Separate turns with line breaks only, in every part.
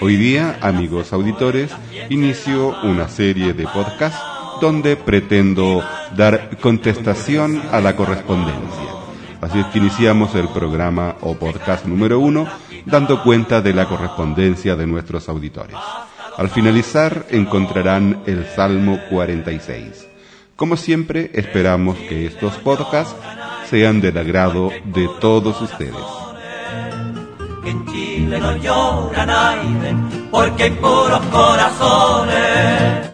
Hoy día, amigos auditores, inicio una serie de podcasts donde pretendo dar contestación a la correspondencia. Así es que iniciamos el programa o podcast número uno dando cuenta de la correspondencia de nuestros auditores. Al finalizar encontrarán el Salmo 46. Como siempre, esperamos que estos podcasts sean del agrado de todos ustedes.
En Chile no llora nadie, porque hay puros corazones.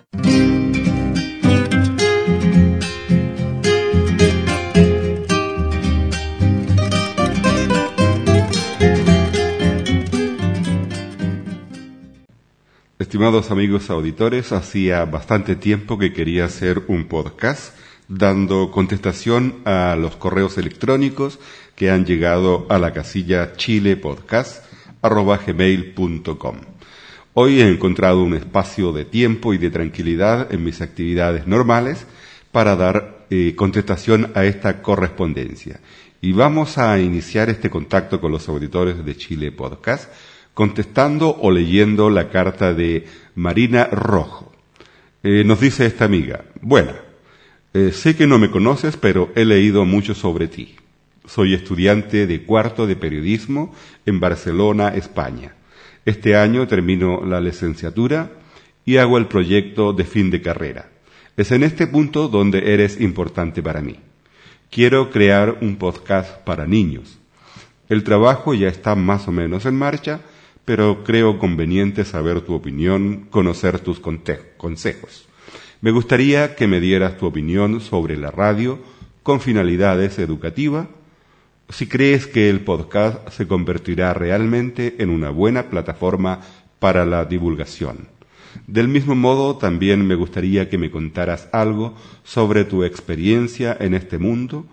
Estimados amigos auditores, hacía bastante tiempo que quería hacer un podcast dando contestación a los correos electrónicos que han llegado a la casilla chilepodcast.gmail.com. Hoy he encontrado un espacio de tiempo y de tranquilidad en mis actividades normales para dar eh, contestación a esta correspondencia. Y vamos a iniciar este contacto con los auditores de Chile Podcast contestando o leyendo la carta de Marina Rojo. Eh, nos dice esta amiga, bueno, eh, sé que no me conoces, pero he leído mucho sobre ti. Soy estudiante de cuarto de periodismo en Barcelona, España. Este año termino la licenciatura y hago el proyecto de fin de carrera. Es en este punto donde eres importante para mí. Quiero crear un podcast para niños. El trabajo ya está más o menos en marcha, pero creo conveniente saber tu opinión, conocer tus consejos. Me gustaría que me dieras tu opinión sobre la radio con finalidades educativas, si crees que el podcast se convertirá realmente en una buena plataforma para la divulgación. Del mismo modo, también me gustaría que me contaras algo sobre tu experiencia en este mundo,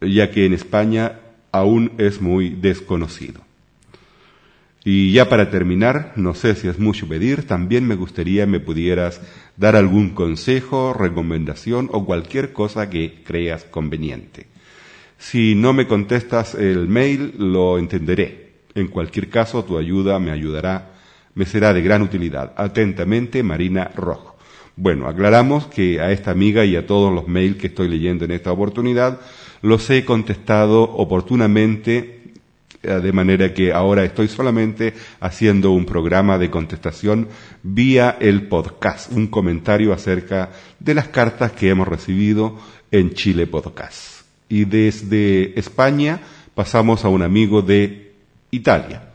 ya que en España aún es muy desconocido. Y ya para terminar, no sé si es mucho pedir, también me gustaría me pudieras dar algún consejo, recomendación o cualquier cosa que creas conveniente. Si no me contestas el mail, lo entenderé. En cualquier caso, tu ayuda me ayudará, me será de gran utilidad. Atentamente, Marina Rojo. Bueno, aclaramos que a esta amiga y a todos los mails que estoy leyendo en esta oportunidad, los he contestado oportunamente de manera que ahora estoy solamente haciendo un programa de contestación vía el podcast, un comentario acerca de las cartas que hemos recibido en Chile Podcast. Y desde España pasamos a un amigo de Italia.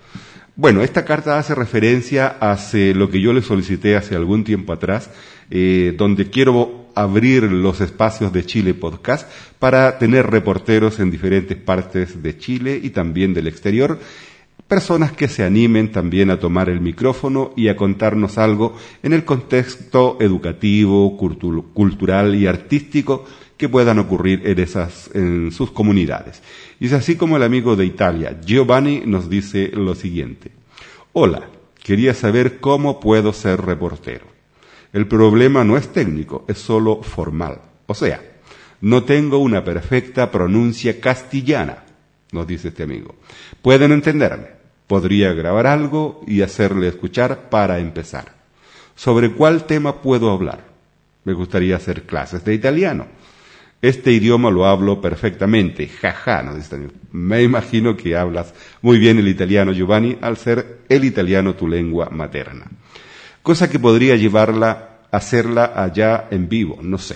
Bueno, esta carta hace referencia a lo que yo le solicité hace algún tiempo atrás, eh, donde quiero abrir los espacios de Chile Podcast para tener reporteros en diferentes partes de Chile y también del exterior, personas que se animen también a tomar el micrófono y a contarnos algo en el contexto educativo, cultural y artístico que puedan ocurrir en esas, en sus comunidades. Y es así como el amigo de Italia, Giovanni, nos dice lo siguiente. Hola, quería saber cómo puedo ser reportero. El problema no es técnico, es solo formal. O sea, no tengo una perfecta pronuncia castellana, nos dice este amigo. Pueden entenderme. Podría grabar algo y hacerle escuchar para empezar. ¿Sobre cuál tema puedo hablar? Me gustaría hacer clases de italiano. Este idioma lo hablo perfectamente. Jaja, nos dice este amigo. Me imagino que hablas muy bien el italiano, Giovanni, al ser el italiano tu lengua materna cosa que podría llevarla hacerla allá en vivo, no sé.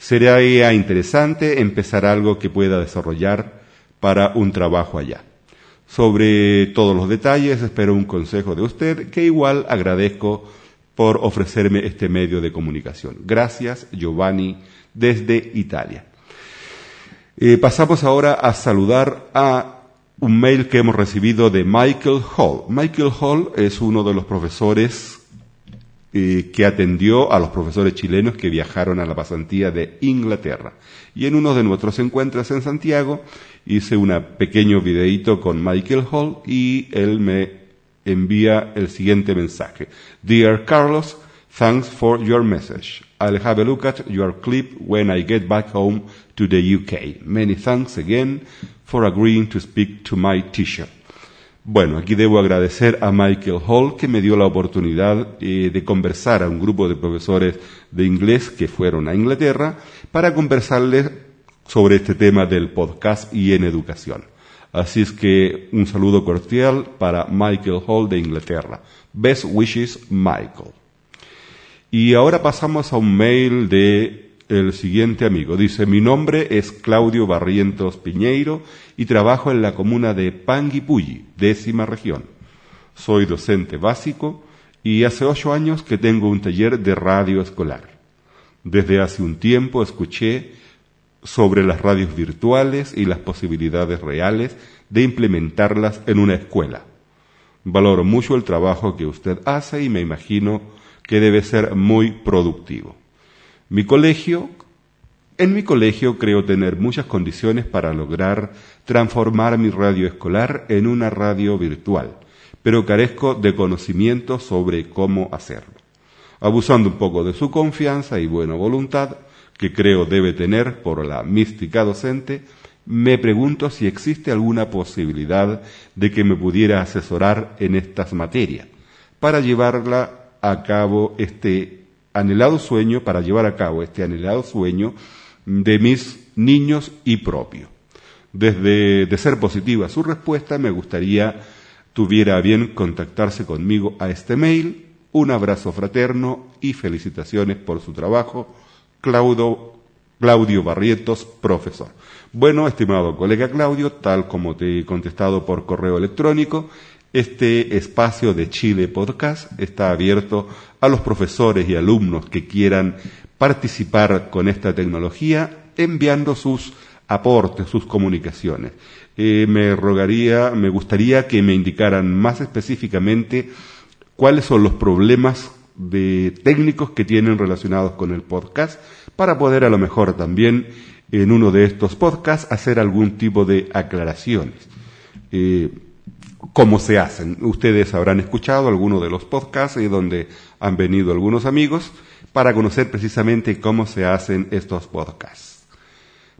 Sería interesante empezar algo que pueda desarrollar para un trabajo allá. Sobre todos los detalles espero un consejo de usted que igual agradezco por ofrecerme este medio de comunicación. Gracias, Giovanni, desde Italia. Eh, pasamos ahora a saludar a un mail que hemos recibido de Michael Hall. Michael Hall es uno de los profesores que atendió a los profesores chilenos que viajaron a la pasantía de Inglaterra. Y en uno de nuestros encuentros en Santiago hice un pequeño videíto con Michael Hall y él me envía el siguiente mensaje. Dear Carlos, thanks for your message. I'll have a look at your clip when I get back home to the UK. Many thanks again for agreeing to speak to my teacher. Bueno, aquí debo agradecer a Michael Hall que me dio la oportunidad eh, de conversar a un grupo de profesores de inglés que fueron a Inglaterra para conversarles sobre este tema del podcast y en educación. Así es que un saludo cordial para Michael Hall de Inglaterra. Best wishes, Michael. Y ahora pasamos a un mail de el siguiente amigo. Dice, mi nombre es Claudio Barrientos Piñeiro y trabajo en la comuna de Panguipulli, décima región. Soy docente básico y hace ocho años que tengo un taller de radio escolar. Desde hace un tiempo escuché sobre las radios virtuales y las posibilidades reales de implementarlas en una escuela. Valoro mucho el trabajo que usted hace y me imagino que debe ser muy productivo. Mi colegio, en mi colegio creo tener muchas condiciones para lograr transformar mi radio escolar en una radio virtual, pero carezco de conocimiento sobre cómo hacerlo. Abusando un poco de su confianza y buena voluntad, que creo debe tener por la mística docente, me pregunto si existe alguna posibilidad de que me pudiera asesorar en estas materias para llevarla a cabo este anhelado sueño, para llevar a cabo este anhelado sueño de mis niños y propio. Desde de ser positiva su respuesta, me gustaría tuviera bien contactarse conmigo a este mail. Un abrazo fraterno y felicitaciones por su trabajo. Claudio, Claudio Barrietos, profesor. Bueno, estimado colega Claudio, tal como te he contestado por correo electrónico, este espacio de Chile Podcast está abierto a los profesores y alumnos que quieran participar con esta tecnología enviando sus aportes, sus comunicaciones. Eh, me rogaría, me gustaría que me indicaran más específicamente cuáles son los problemas de técnicos que tienen relacionados con el podcast para poder a lo mejor también en uno de estos podcasts hacer algún tipo de aclaraciones. Eh, cómo se hacen. Ustedes habrán escuchado algunos de los podcasts y donde han venido algunos amigos para conocer precisamente cómo se hacen estos podcasts.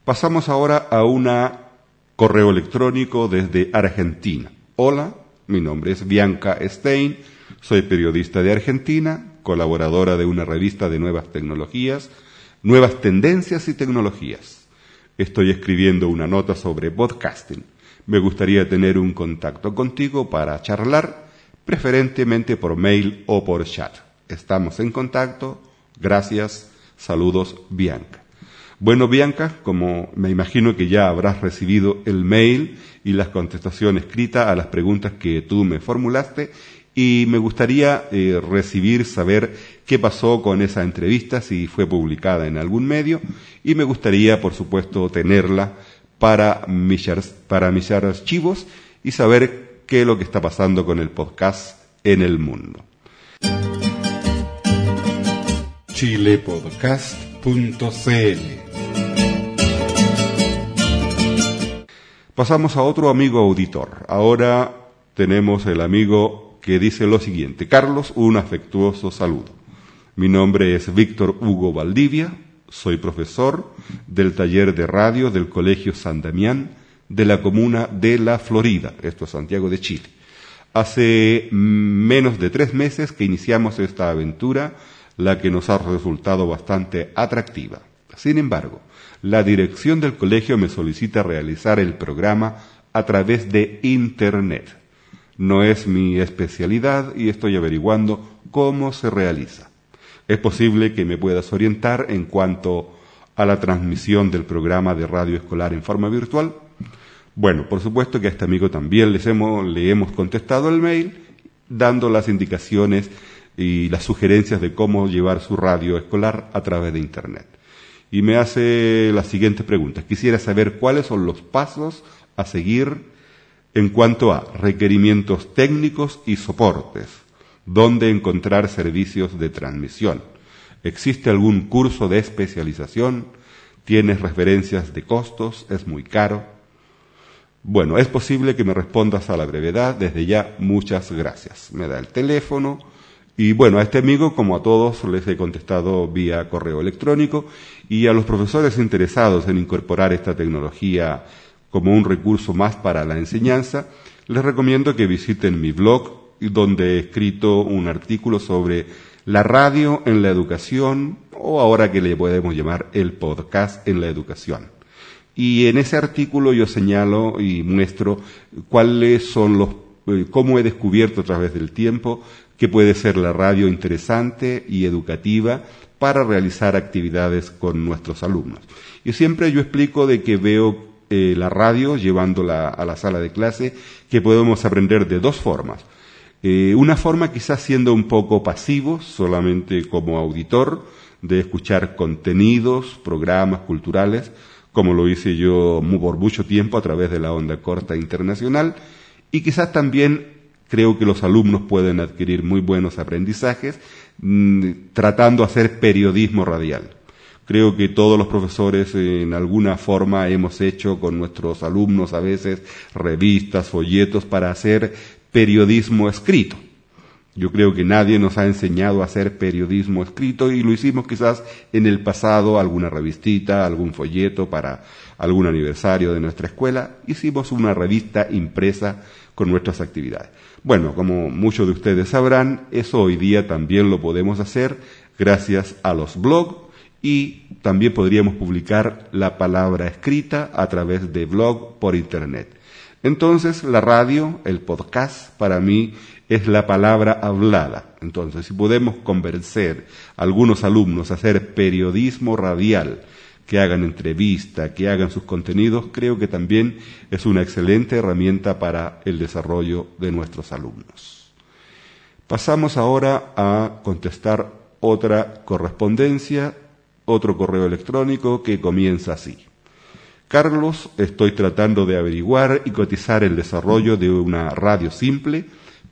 Pasamos ahora a un correo electrónico desde Argentina. Hola, mi nombre es Bianca Stein, soy periodista de Argentina, colaboradora de una revista de nuevas tecnologías, nuevas tendencias y tecnologías. Estoy escribiendo una nota sobre podcasting me gustaría tener un contacto contigo para charlar, preferentemente por mail o por chat. Estamos en contacto. Gracias. Saludos, Bianca. Bueno, Bianca, como me imagino que ya habrás recibido el mail y las contestaciones escritas a las preguntas que tú me formulaste, y me gustaría eh, recibir, saber qué pasó con esa entrevista, si fue publicada en algún medio, y me gustaría, por supuesto, tenerla para mis, para archivos y saber qué es lo que está pasando con el podcast en el mundo. chilepodcast.cl Pasamos a otro amigo auditor. Ahora tenemos el amigo que dice lo siguiente. Carlos, un afectuoso saludo. Mi nombre es Víctor Hugo Valdivia, soy profesor del taller de radio del Colegio San Damián de la comuna de La Florida, esto es Santiago de Chile. Hace menos de tres meses que iniciamos esta aventura, la que nos ha resultado bastante atractiva. Sin embargo, la dirección del colegio me solicita realizar el programa a través de Internet. No es mi especialidad y estoy averiguando cómo se realiza. Es posible que me puedas orientar en cuanto a la transmisión del programa de radio escolar en forma virtual. Bueno, por supuesto que a este amigo también hemos, le hemos contestado el mail dando las indicaciones y las sugerencias de cómo llevar su radio escolar a través de Internet. Y me hace la siguiente pregunta. Quisiera saber cuáles son los pasos a seguir En cuanto a requerimientos técnicos y soportes, ¿dónde encontrar servicios de transmisión? ¿Existe algún curso de especialización? ¿Tienes referencias de costos? ¿Es muy caro? Bueno, es posible que me respondas a la brevedad. Desde ya, muchas gracias. Me da el teléfono. Y bueno, a este amigo, como a todos, les he contestado vía correo electrónico. Y a los profesores interesados en incorporar esta tecnología como un recurso más para la enseñanza, les recomiendo que visiten mi blog, donde he escrito un artículo sobre la radio en la educación, o ahora que le podemos llamar el podcast en la educación. Y en ese artículo yo señalo y muestro cuáles son los, eh, cómo he descubierto a través del tiempo que puede ser la radio interesante y educativa para realizar actividades con nuestros alumnos. Y siempre yo explico de que veo eh, la radio llevándola a la sala de clase, que podemos aprender de dos formas. Eh, una forma quizás siendo un poco pasivo, solamente como auditor, de escuchar contenidos, programas culturales, como lo hice yo por mucho tiempo a través de la onda corta internacional, y quizás también creo que los alumnos pueden adquirir muy buenos aprendizajes mm, tratando de hacer periodismo radial. Creo que todos los profesores en alguna forma hemos hecho con nuestros alumnos a veces revistas, folletos para hacer periodismo escrito. Yo creo que nadie nos ha enseñado a hacer periodismo escrito y lo hicimos quizás en el pasado, alguna revistita, algún folleto para algún aniversario de nuestra escuela. Hicimos una revista impresa con nuestras actividades. Bueno, como muchos de ustedes sabrán, eso hoy día también lo podemos hacer gracias a los blogs y también podríamos publicar la palabra escrita a través de blog por internet. Entonces, la radio, el podcast, para mí es la palabra hablada. Entonces, si podemos convencer a algunos alumnos a hacer periodismo radial, que hagan entrevista, que hagan sus contenidos, creo que también es una excelente herramienta para el desarrollo de nuestros alumnos. Pasamos ahora a contestar otra correspondencia otro correo electrónico que comienza así. Carlos, estoy tratando de averiguar y cotizar el desarrollo de una radio simple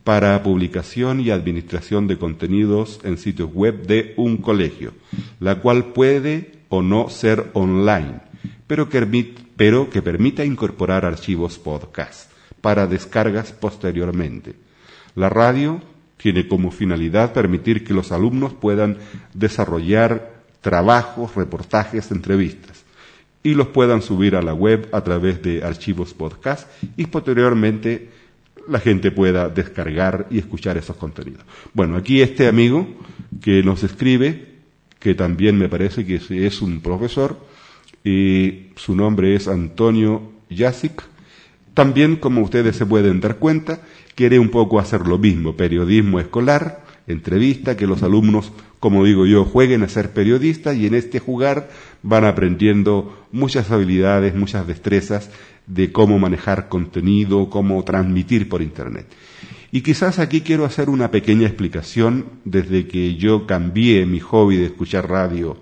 para publicación y administración de contenidos en sitios web de un colegio, la cual puede o no ser online, pero que, permita incorporar archivos podcast para descargas posteriormente. La radio tiene como finalidad permitir que los alumnos puedan desarrollar trabajos, reportajes, entrevistas y los puedan subir a la web a través de archivos podcast y posteriormente la gente pueda descargar y escuchar esos contenidos. Bueno, aquí este amigo que nos escribe, que también me parece que es un profesor, y su nombre es Antonio Yasic, también, como ustedes se pueden dar cuenta, quiere un poco hacer lo mismo, periodismo escolar, entrevista, que los alumnos como digo yo, jueguen a ser periodistas y en este jugar van aprendiendo muchas habilidades, muchas destrezas de cómo manejar contenido, cómo transmitir por Internet. Y quizás aquí quiero hacer una pequeña explicación desde que yo cambié mi hobby de escuchar radio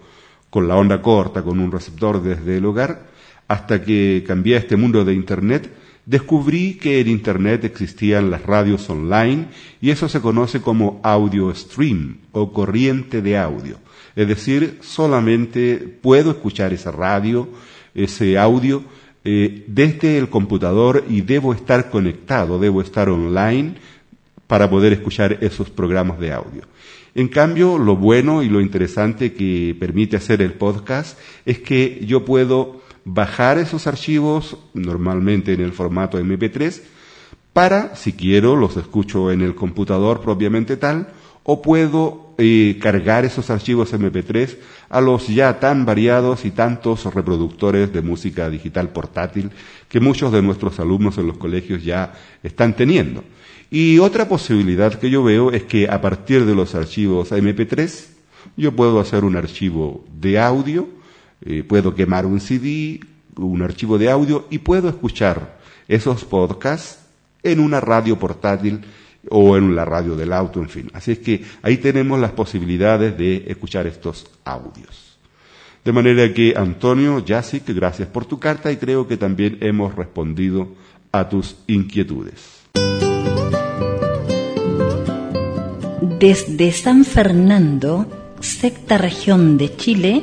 con la onda corta, con un receptor desde el hogar, hasta que cambié a este mundo de Internet, descubrí que en Internet existían las radios online y eso se conoce como audio stream o corriente de audio. Es decir, solamente puedo escuchar esa radio, ese audio, eh, desde el computador y debo estar conectado, debo estar online para poder escuchar esos programas de audio. En cambio, lo bueno y lo interesante que permite hacer el podcast es que yo puedo bajar esos archivos, normalmente en el formato MP3, para, si quiero, los escucho en el computador propiamente tal, o puedo eh, cargar esos archivos MP3 a los ya tan variados y tantos reproductores de música digital portátil que muchos de nuestros alumnos en los colegios ya están teniendo. Y otra posibilidad que yo veo es que a partir de los archivos MP3 yo puedo hacer un archivo de audio eh, puedo quemar un CD, un archivo de audio y puedo escuchar esos podcasts en una radio portátil o en la radio del auto, en fin. Así es que ahí tenemos las posibilidades de escuchar estos audios. De manera que, Antonio Yasic, gracias por tu carta y creo que también hemos respondido a tus inquietudes.
Desde San Fernando, sexta región de Chile,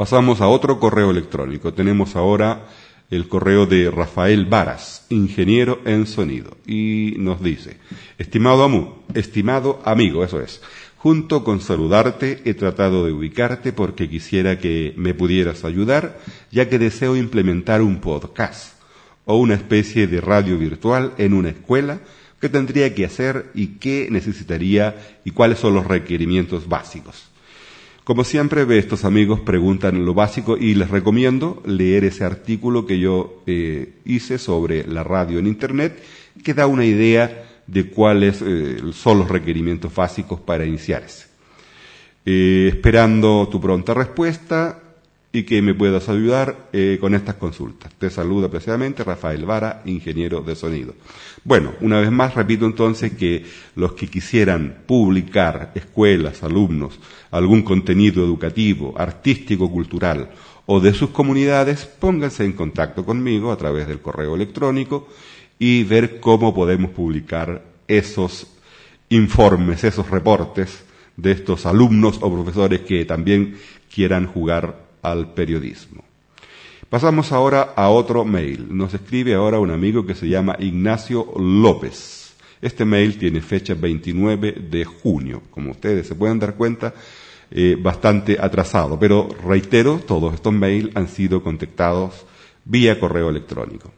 Pasamos a otro correo electrónico. Tenemos ahora el correo de Rafael Varas, ingeniero en sonido, y nos dice, estimado, amu, estimado amigo, eso es, junto con saludarte he tratado de ubicarte porque quisiera que me pudieras ayudar, ya que deseo implementar un podcast o una especie de radio virtual en una escuela, qué tendría que hacer y qué necesitaría y cuáles son los requerimientos básicos. Como siempre, estos amigos preguntan lo básico y les recomiendo leer ese artículo que yo eh, hice sobre la radio en Internet, que da una idea de cuáles eh, son los requerimientos básicos para iniciarse. Eh, esperando tu pronta respuesta y que me puedas ayudar eh, con estas consultas. Te saluda precisamente Rafael Vara, ingeniero de sonido. Bueno, una vez más repito entonces que los que quisieran publicar, escuelas, alumnos, algún contenido educativo, artístico, cultural o de sus comunidades, pónganse en contacto conmigo a través del correo electrónico y ver cómo podemos publicar esos informes, esos reportes de estos alumnos o profesores que también quieran jugar al periodismo. Pasamos ahora a otro mail. Nos escribe ahora un amigo que se llama Ignacio López. Este mail tiene fecha 29 de junio. Como ustedes se pueden dar cuenta, eh, bastante atrasado. Pero reitero, todos estos mails han sido contactados vía correo electrónico.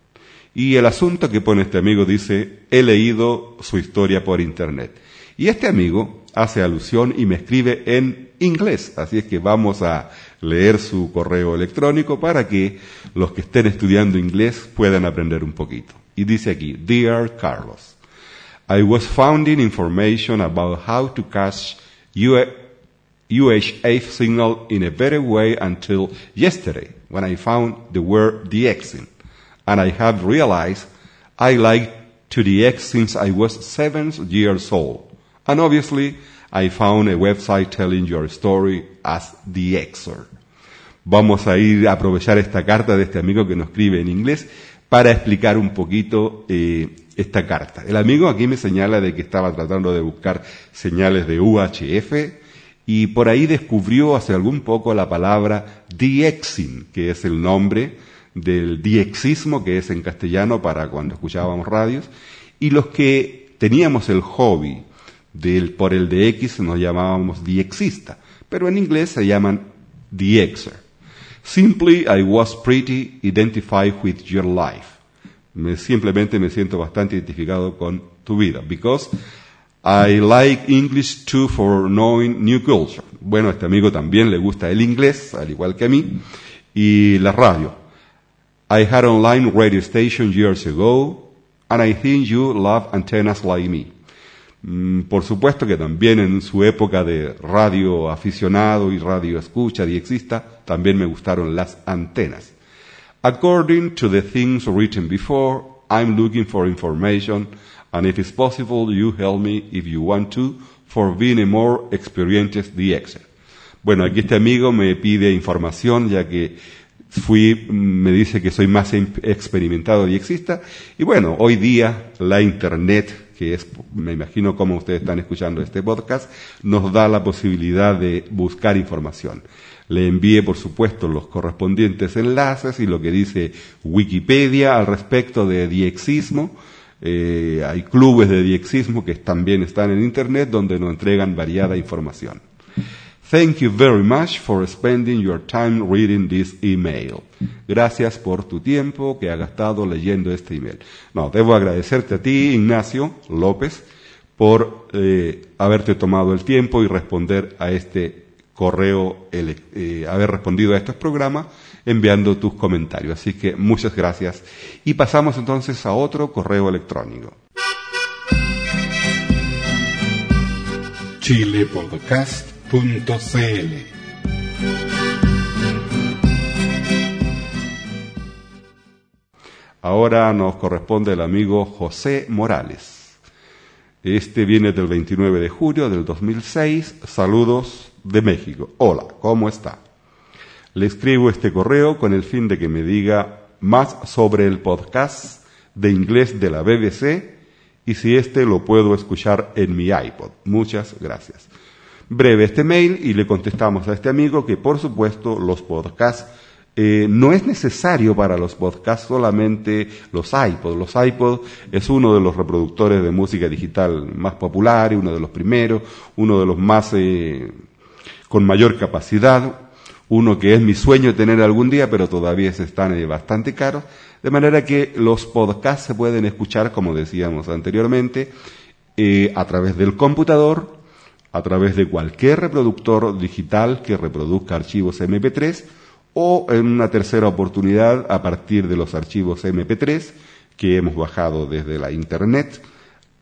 Y el asunto que pone este amigo dice, he leído su historia por internet. Y este amigo hace alusión y me escribe en inglés. Así es que vamos a leer su correo electrónico para que los que estén estudiando inglés puedan aprender un poquito. Y dice aquí, Dear Carlos, I was finding information about how to catch UHF signal in a better way until yesterday when I found the word DXing. And I have realized I like to DX since I was seven years old. And obviously, I found a website telling your story as the Xer. Vamos a ir a aprovechar esta carta de este amigo que nos escribe en inglés para explicar un poquito eh, esta carta. El amigo aquí me señala de que estaba tratando de buscar señales de UHF y por ahí descubrió hace algún poco la palabra diexing, que es el nombre del diexismo que es en castellano para cuando escuchábamos radios, y los que teníamos el hobby del, por el de X nos llamábamos diexista, pero en inglés se llaman diexer. Simply I was pretty identified with your life. Me, simplemente me siento bastante identificado con tu vida, because I like English too for knowing new culture. Bueno, este amigo también le gusta el inglés, al igual que a mí, y la radio. I had online radio station years ago, and I think you love antennas like me. Mm, por supuesto que también en su época de radio aficionado y radio escucha y exista, también me gustaron las antenas. According to the things written before, I'm looking for information, and if it's possible, you help me if you want to, for being a more experienced DXer. Bueno, aquí este amigo me pide información, ya que fui, me dice que soy más experimentado y exista. Y bueno, hoy día la Internet que es, me imagino como ustedes están escuchando este podcast, nos da la posibilidad de buscar información. Le envié, por supuesto, los correspondientes enlaces y lo que dice Wikipedia al respecto de diexismo. Eh, hay clubes de diexismo que también están en Internet donde nos entregan variada información. Thank you very much for spending your time reading this email. Gracias por tu tiempo que ha gastado leyendo este email. No, debo agradecerte a ti, Ignacio López, por eh, haberte tomado el tiempo y responder a este correo, eh, haber respondido a estos programas enviando tus comentarios. Así que muchas gracias. Y pasamos entonces a otro correo electrónico. Ahora nos corresponde el amigo José Morales. Este viene del 29 de julio del 2006. Saludos de México. Hola, ¿cómo está? Le escribo este correo con el fin de que me diga más sobre el podcast de inglés de la BBC y si este lo puedo escuchar en mi iPod. Muchas gracias. Breve este mail y le contestamos a este amigo que por supuesto los podcasts eh, no es necesario para los podcasts solamente los iPods. Los iPods es uno de los reproductores de música digital más popular, uno de los primeros, uno de los más eh, con mayor capacidad, uno que es mi sueño tener algún día, pero todavía se están eh, bastante caros. De manera que los podcasts se pueden escuchar, como decíamos anteriormente, a través del computador, a través de cualquier reproductor digital que reproduzca archivos MP3, o en una tercera oportunidad a partir de los archivos MP3 que hemos bajado desde la Internet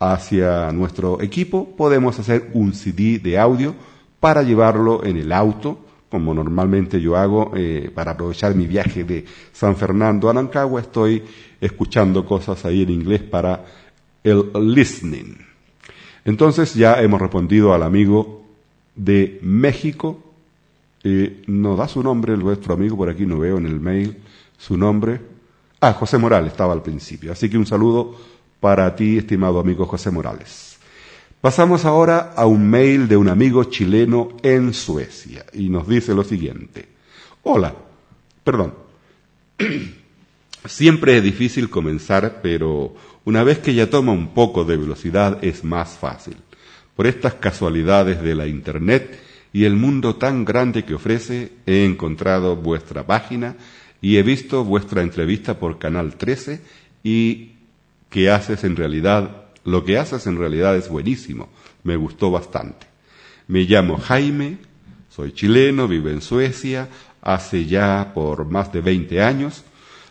hacia nuestro equipo, podemos hacer un CD de audio para llevarlo en el auto, como normalmente yo hago eh, para aprovechar mi viaje de San Fernando a Nancagua, estoy escuchando cosas ahí en inglés para el listening. Entonces ya hemos respondido al amigo de México, eh, nos da su nombre el vuestro amigo, por aquí no veo en el mail su nombre. Ah, José Morales estaba al principio. Así que un saludo para ti, estimado amigo José Morales. Pasamos ahora a un mail de un amigo chileno en Suecia y nos dice lo siguiente. Hola, perdón. Siempre es difícil comenzar, pero una vez que ya toma un poco de velocidad es más fácil. Por estas casualidades de la Internet, y el mundo tan grande que ofrece, he encontrado vuestra página y he visto vuestra entrevista por Canal 13 y que haces en realidad, lo que haces en realidad es buenísimo, me gustó bastante. Me llamo Jaime, soy chileno, vivo en Suecia, hace ya por más de 20 años.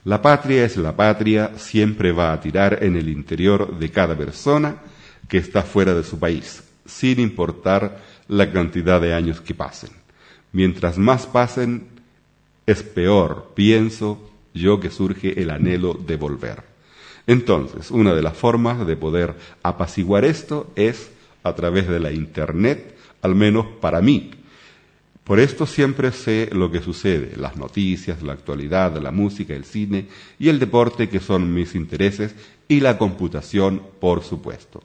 La patria es la patria, siempre va a tirar en el interior de cada persona que está fuera de su país, sin importar la cantidad de años que pasen. Mientras más pasen, es peor, pienso yo que surge el anhelo de volver. Entonces, una de las formas de poder apaciguar esto es a través de la Internet, al menos para mí. Por esto siempre sé lo que sucede, las noticias, la actualidad, la música, el cine y el deporte que son mis intereses y la computación, por supuesto.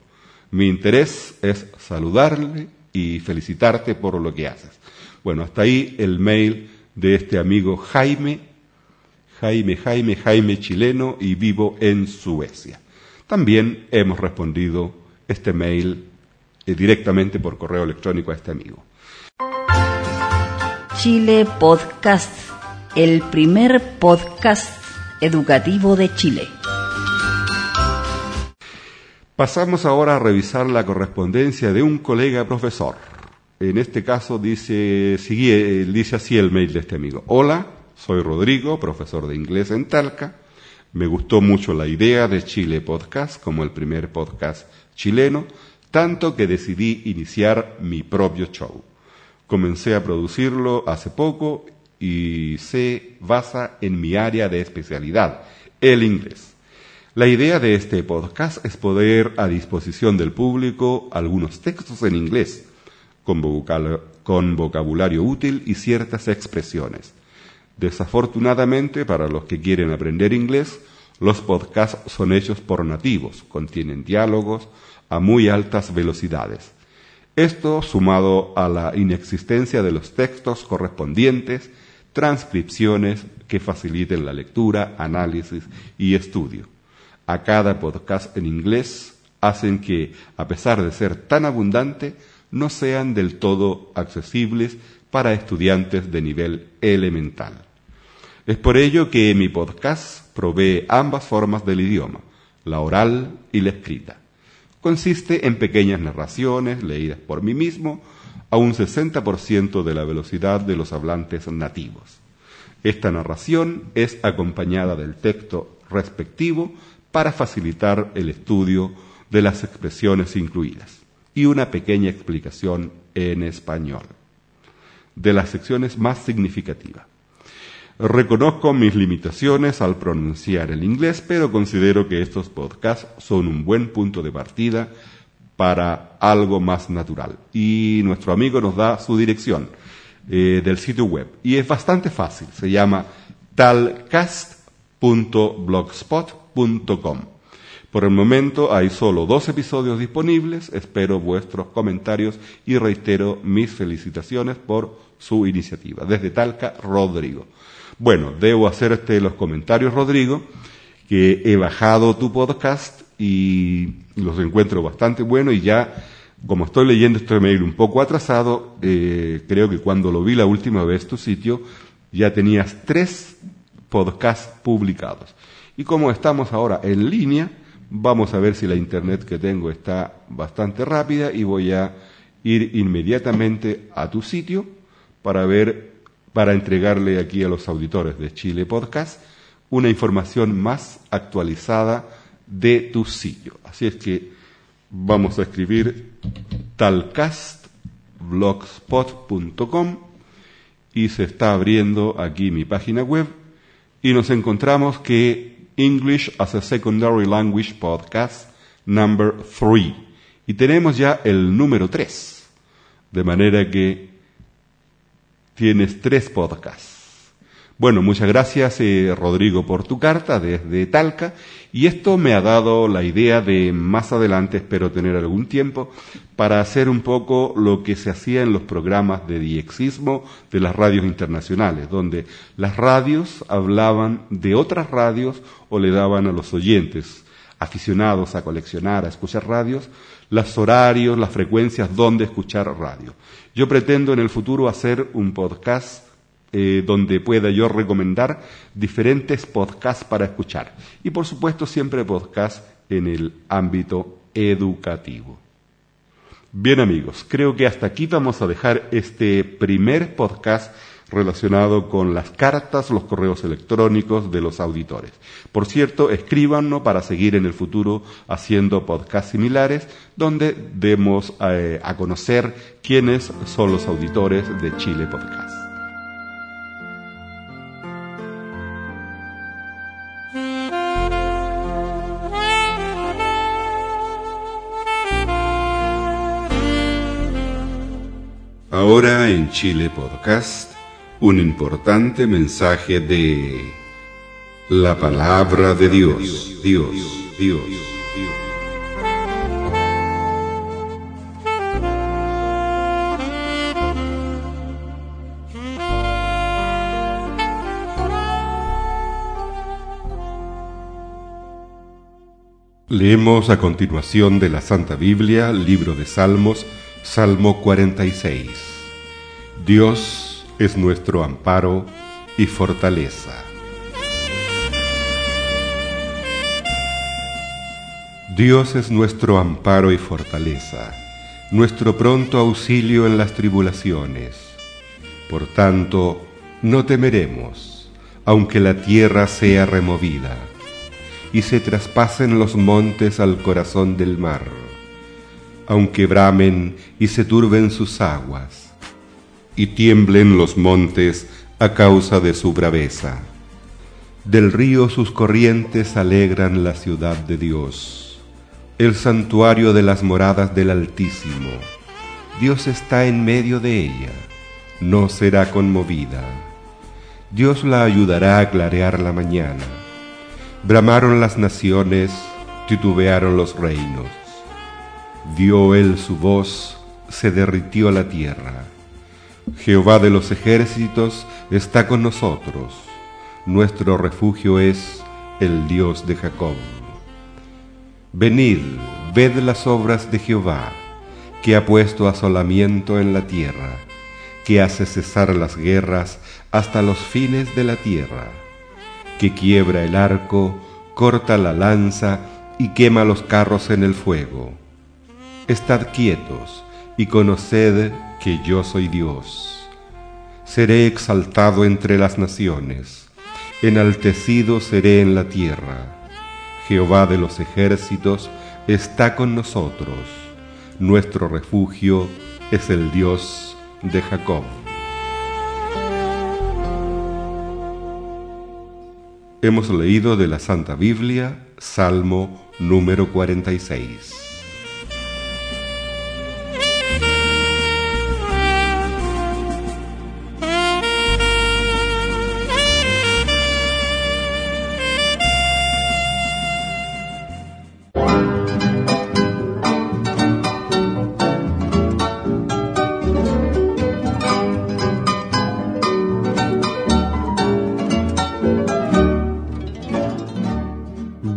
Mi interés es saludarle y felicitarte por lo que haces. Bueno, hasta ahí el mail de este amigo Jaime, Jaime, Jaime, Jaime chileno y vivo en Suecia. También hemos respondido este mail eh, directamente por correo electrónico a este amigo.
Chile Podcast, el primer podcast educativo de Chile.
Pasamos ahora a revisar la correspondencia de un colega profesor. En este caso dice, dice así el mail de este amigo. Hola, soy Rodrigo, profesor de inglés en Talca. Me gustó mucho la idea de Chile Podcast como el primer podcast chileno, tanto que decidí iniciar mi propio show. Comencé a producirlo hace poco y se basa en mi área de especialidad, el inglés. La idea de este podcast es poner a disposición del público algunos textos en inglés, con, vocabulario útil y ciertas expresiones. Desafortunadamente, para los que quieren aprender inglés, los podcasts son hechos por nativos, contienen diálogos a muy altas velocidades. Esto, sumado a la inexistencia de los textos correspondientes, transcripciones que faciliten la lectura, análisis y estudio a cada podcast en inglés hacen que, a pesar de ser tan abundante, no sean del todo accesibles para estudiantes de nivel elemental. Es por ello que mi podcast provee ambas formas del idioma, la oral y la escrita. Consiste en pequeñas narraciones leídas por mí mismo a un 60% de la velocidad de los hablantes nativos. Esta narración es acompañada del texto respectivo para facilitar el estudio de las expresiones incluidas y una pequeña explicación en español de las secciones más significativas. Reconozco mis limitaciones al pronunciar el inglés, pero considero que estos podcasts son un buen punto de partida para algo más natural. Y nuestro amigo nos da su dirección eh, del sitio web. Y es bastante fácil. Se llama talcast.blogspot.com. Por el momento hay solo dos episodios disponibles. Espero vuestros comentarios y reitero mis felicitaciones por su iniciativa. Desde Talca, Rodrigo. Bueno, debo hacerte los comentarios, Rodrigo, que he bajado tu podcast y los encuentro bastante buenos y ya, como estoy leyendo este mail un poco atrasado, eh, creo que cuando lo vi la última vez tu sitio, ya tenías tres podcasts publicados. Y como estamos ahora en línea, vamos a ver si la internet que tengo está bastante rápida y voy a ir inmediatamente a tu sitio para ver para entregarle aquí a los auditores de Chile Podcast una información más actualizada de tu sitio. Así es que vamos a escribir talcastblogspot.com y se está abriendo aquí mi página web y nos encontramos que English as a Secondary Language Podcast number 3 y tenemos ya el número 3 de manera que tienes tres podcasts. Bueno, muchas gracias eh, Rodrigo por tu carta desde Talca y esto me ha dado la idea de más adelante, espero tener algún tiempo, para hacer un poco lo que se hacía en los programas de diexismo de las radios internacionales, donde las radios hablaban de otras radios o le daban a los oyentes aficionados a coleccionar, a escuchar radios, los horarios, las frecuencias donde escuchar radio. Yo pretendo en el futuro hacer un podcast eh, donde pueda yo recomendar diferentes podcasts para escuchar. Y por supuesto siempre podcasts en el ámbito educativo. Bien amigos, creo que hasta aquí vamos a dejar este primer podcast relacionado con las cartas, los correos electrónicos de los auditores. Por cierto, escríbanos para seguir en el futuro haciendo podcasts similares donde demos eh, a conocer quiénes son los auditores de Chile Podcast. Ahora en Chile Podcast un importante mensaje de la palabra de Dios, Dios, Dios. Leemos a continuación de la Santa Biblia, libro de Salmos, Salmo 46. Dios es nuestro amparo y fortaleza. Dios es nuestro amparo y fortaleza, nuestro pronto auxilio en las tribulaciones. Por tanto, no temeremos, aunque la tierra sea removida y se traspasen los montes al corazón del mar, aunque bramen y se turben sus aguas y tiemblen los montes a causa de su braveza. Del río sus corrientes alegran la ciudad de Dios, el santuario de las moradas del Altísimo. Dios está en medio de ella, no será conmovida. Dios la ayudará a clarear la mañana. Bramaron las naciones, titubearon los reinos. Dio él su voz, se derritió la tierra Jehová de los ejércitos está con nosotros. Nuestro refugio es el Dios de Jacob. Venid, ved las obras de Jehová, que ha puesto asolamiento en la tierra, que hace cesar las guerras hasta los fines de la tierra, que quiebra el arco, corta la lanza y quema los carros en el fuego, Estad quietos y conoced que yo soy Dios. Seré exaltado entre las naciones, enaltecido seré en la tierra. Jehová de los ejércitos está con nosotros. Nuestro refugio es el Dios de Jacob. Hemos leído de la Santa Biblia, Salmo número 46.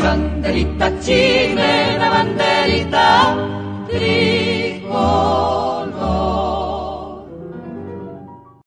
banderita chilena, banderita tricolor.